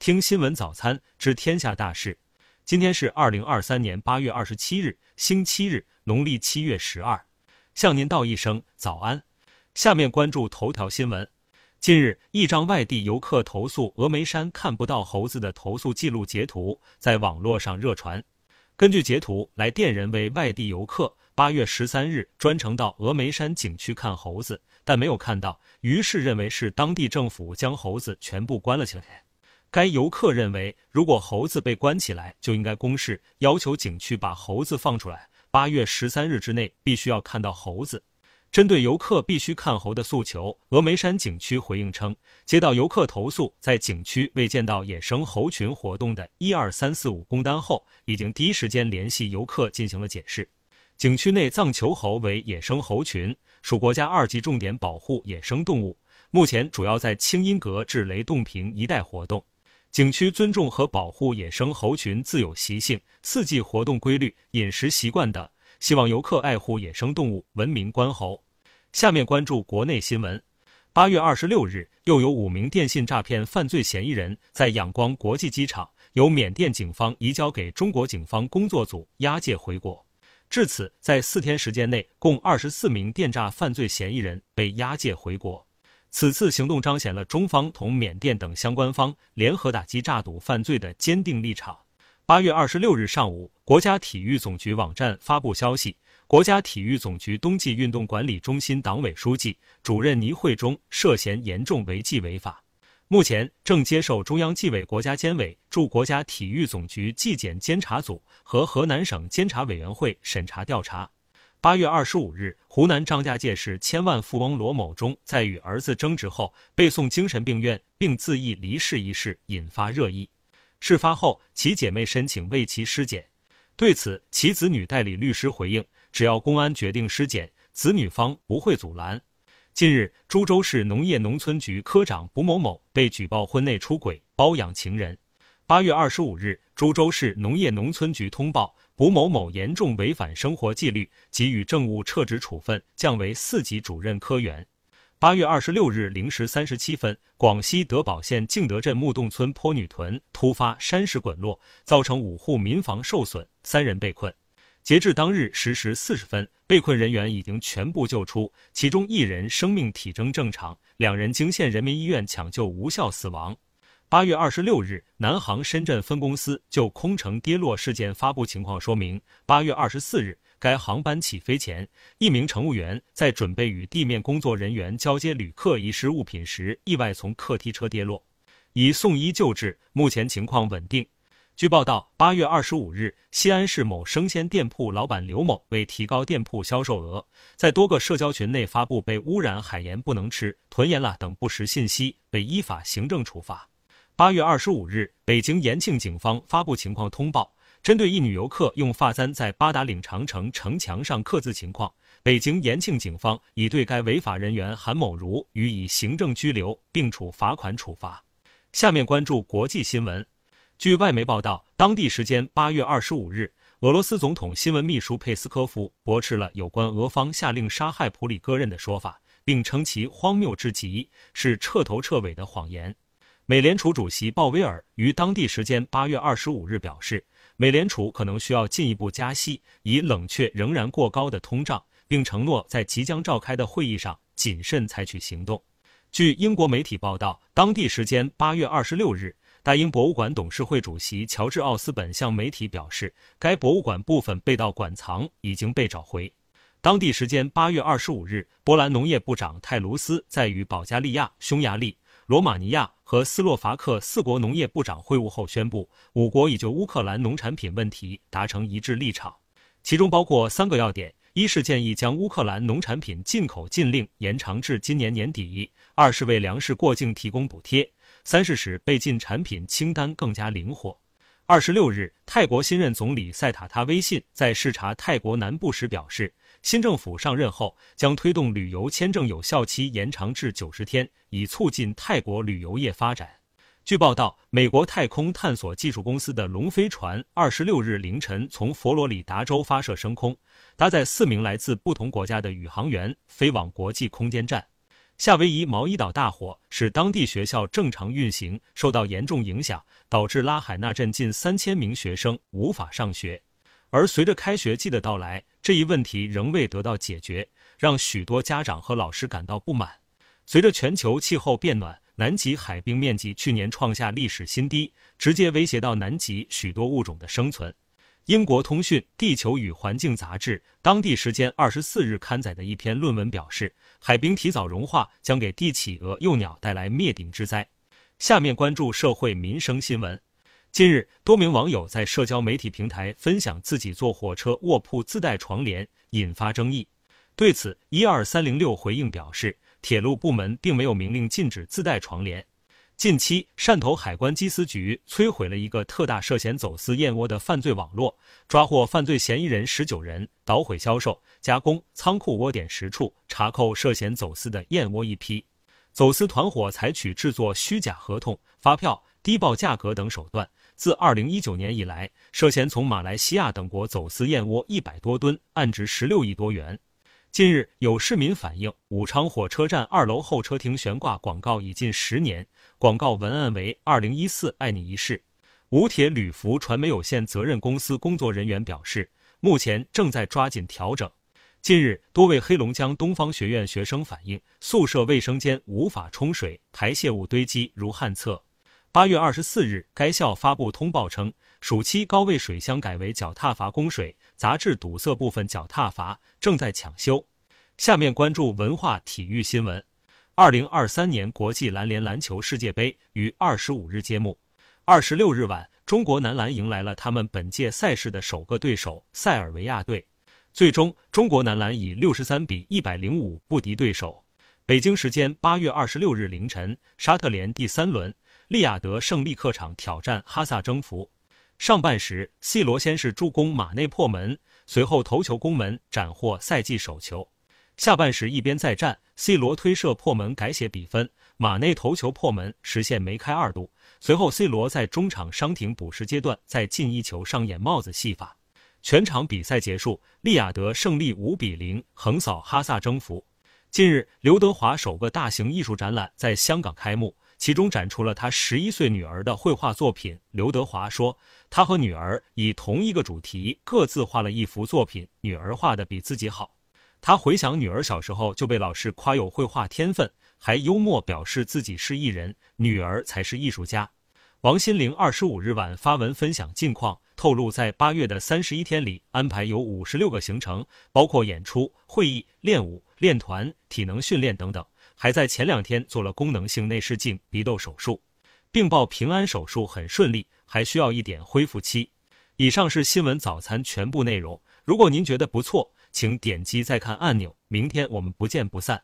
听新闻早餐知天下大事。今天是二零二三年八月二十七日，星期日，农历七月十二。向您道一声早安。下面关注头条新闻。近日，一张外地游客投诉峨眉山看不到猴子的投诉记录截图在网络上热传。根据截图，来电人为外地游客，八月十三日专程到峨眉山景区看猴子，但没有看到，于是认为是当地政府将猴子全部关了起来。该游客认为，如果猴子被关起来，就应该公示要求景区把猴子放出来。八月十三日之内必须要看到猴子。针对游客必须看猴的诉求，峨眉山景区回应称，接到游客投诉，在景区未见到野生猴群活动的一二三四五工单后，已经第一时间联系游客进行了解释。景区内藏球猴为野生猴群，属国家二级重点保护野生动物，目前主要在清音阁至雷洞坪一带活动。景区尊重和保护野生猴群自有习性、四季活动规律、饮食习惯等，希望游客爱护野生动物，文明观猴。下面关注国内新闻。八月二十六日，又有五名电信诈骗犯罪嫌疑人，在仰光国际机场由缅甸警方移交给中国警方工作组押解回国。至此，在四天时间内，共二十四名电诈犯罪嫌疑人被押解回国。此次行动彰显了中方同缅甸等相关方联合打击诈赌犯罪的坚定立场。八月二十六日上午，国家体育总局网站发布消息，国家体育总局冬季运动管理中心党委书记、主任倪慧忠涉嫌严重违纪违法，目前正接受中央纪委国家监委驻国家体育总局纪检监察组和河南省监察委员会审查调查。八月二十五日，湖南张家界市千万富翁罗某忠在与儿子争执后被送精神病院并自缢离世一事引发热议。事发后，其姐妹申请为其尸检，对此，其子女代理律师回应：只要公安决定尸检，子女方不会阻拦。近日，株洲市农业农村局科长卜某某被举报婚内出轨、包养情人。八月二十五日，株洲市农业农村局通报。卜某某严重违反生活纪律，给予政务撤职处分，降为四级主任科员。八月二十六日零时三十七分，广西德保县敬德镇木洞村坡女屯突发山石滚落，造成五户民房受损，三人被困。截至当日十时四十分，被困人员已经全部救出，其中一人生命体征正常，两人经县人民医院抢救无效死亡。八月二十六日，南航深圳分公司就空乘跌落事件发布情况说明。八月二十四日，该航班起飞前，一名乘务员在准备与地面工作人员交接旅客遗失物品时，意外从客梯车跌落，已送医救治，目前情况稳定。据报道，八月二十五日，西安市某生鲜店铺老板刘某为提高店铺销售额，在多个社交群内发布被污染海盐不能吃、囤盐了等不实信息，被依法行政处罚。八月二十五日，北京延庆警方发布情况通报，针对一女游客用发簪在八达岭长城城墙上刻字情况，北京延庆警方已对该违法人员韩某如予以行政拘留，并处罚款处罚。下面关注国际新闻。据外媒报道，当地时间八月二十五日，俄罗斯总统新闻秘书佩斯科夫驳斥了有关俄方下令杀害普里戈任的说法，并称其荒谬至极，是彻头彻尾的谎言。美联储主席鲍威尔于当地时间八月二十五日表示，美联储可能需要进一步加息，以冷却仍然过高的通胀，并承诺在即将召开的会议上谨慎采取行动。据英国媒体报道，当地时间八月二十六日，大英博物馆董事会主席乔治·奥斯本向媒体表示，该博物馆部分被盗馆藏已经被找回。当地时间八月二十五日，波兰农业部长泰卢斯在与保加利亚、匈牙利。罗马尼亚和斯洛伐克四国农业部长会晤后宣布，五国已就乌克兰农产品问题达成一致立场，其中包括三个要点：一是建议将乌克兰农产品进口禁令延长至今年年底；二是为粮食过境提供补贴；三是使被禁产品清单更加灵活。二十六日，泰国新任总理塞塔他微信在视察泰国南部时表示。新政府上任后，将推动旅游签证有效期延长至九十天，以促进泰国旅游业发展。据报道，美国太空探索技术公司的龙飞船二十六日凌晨从佛罗里达州发射升空，搭载四名来自不同国家的宇航员飞往国际空间站。夏威夷毛伊岛大火使当地学校正常运行受到严重影响，导致拉海纳镇近三千名学生无法上学。而随着开学季的到来，这一问题仍未得到解决，让许多家长和老师感到不满。随着全球气候变暖，南极海冰面积去年创下历史新低，直接威胁到南极许多物种的生存。英国通讯《地球与环境》杂志当地时间二十四日刊载的一篇论文表示，海冰提早融化将给帝企鹅、幼鸟带来灭顶之灾。下面关注社会民生新闻。近日，多名网友在社交媒体平台分享自己坐火车卧铺自带床帘，引发争议。对此，一二三零六回应表示，铁路部门并没有明令禁止自带床帘。近期，汕头海关缉私局摧毁了一个特大涉嫌走私燕窝的犯罪网络，抓获犯罪嫌疑人十九人，捣毁销售、加工、仓库窝点十处，查扣涉嫌走私的燕窝一批。走私团伙采取制作虚假合同、发票、低报价格等手段，自二零一九年以来，涉嫌从马来西亚等国走私燕窝一百多吨，案值十六亿多元。近日，有市民反映，武昌火车站二楼候车厅悬挂广告已近十年，广告文案为“二零一四爱你一世”。武铁旅服传媒有限责任公司工作人员表示，目前正在抓紧调整。近日，多位黑龙江东方学院学生反映，宿舍卫生间无法冲水，排泄物堆积如旱厕。八月二十四日，该校发布通报称，暑期高位水箱改为脚踏阀供水，杂质堵塞部分脚踏阀，正在抢修。下面关注文化体育新闻。二零二三年国际篮联篮球世界杯于二十五日揭幕。二十六日晚，中国男篮迎来了他们本届赛事的首个对手塞尔维亚队，最终中国男篮以六十三比一百零五不敌对手。北京时间八月二十六日凌晨，沙特联第三轮。利雅得胜利客场挑战哈萨征服。上半时，C 罗先是助攻马内破门，随后头球攻门斩获赛季首球。下半时一边再战，C 罗推射破门改写比分，马内头球破门实现梅开二度。随后，C 罗在中场伤停补时阶段再进一球上演帽子戏法。全场比赛结束，利雅得胜利五比零横扫哈萨征服。近日，刘德华首个大型艺术展览在香港开幕。其中展出了他十一岁女儿的绘画作品。刘德华说，他和女儿以同一个主题各自画了一幅作品，女儿画的比自己好。他回想女儿小时候就被老师夸有绘画天分，还幽默表示自己是艺人，女儿才是艺术家。王心凌二十五日晚发文分享近况，透露在八月的三十一天里，安排有五十六个行程，包括演出、会议、练舞、练团、体能训练等等。还在前两天做了功能性内视镜鼻窦手术，并报平安手术很顺利，还需要一点恢复期。以上是新闻早餐全部内容。如果您觉得不错，请点击再看按钮。明天我们不见不散。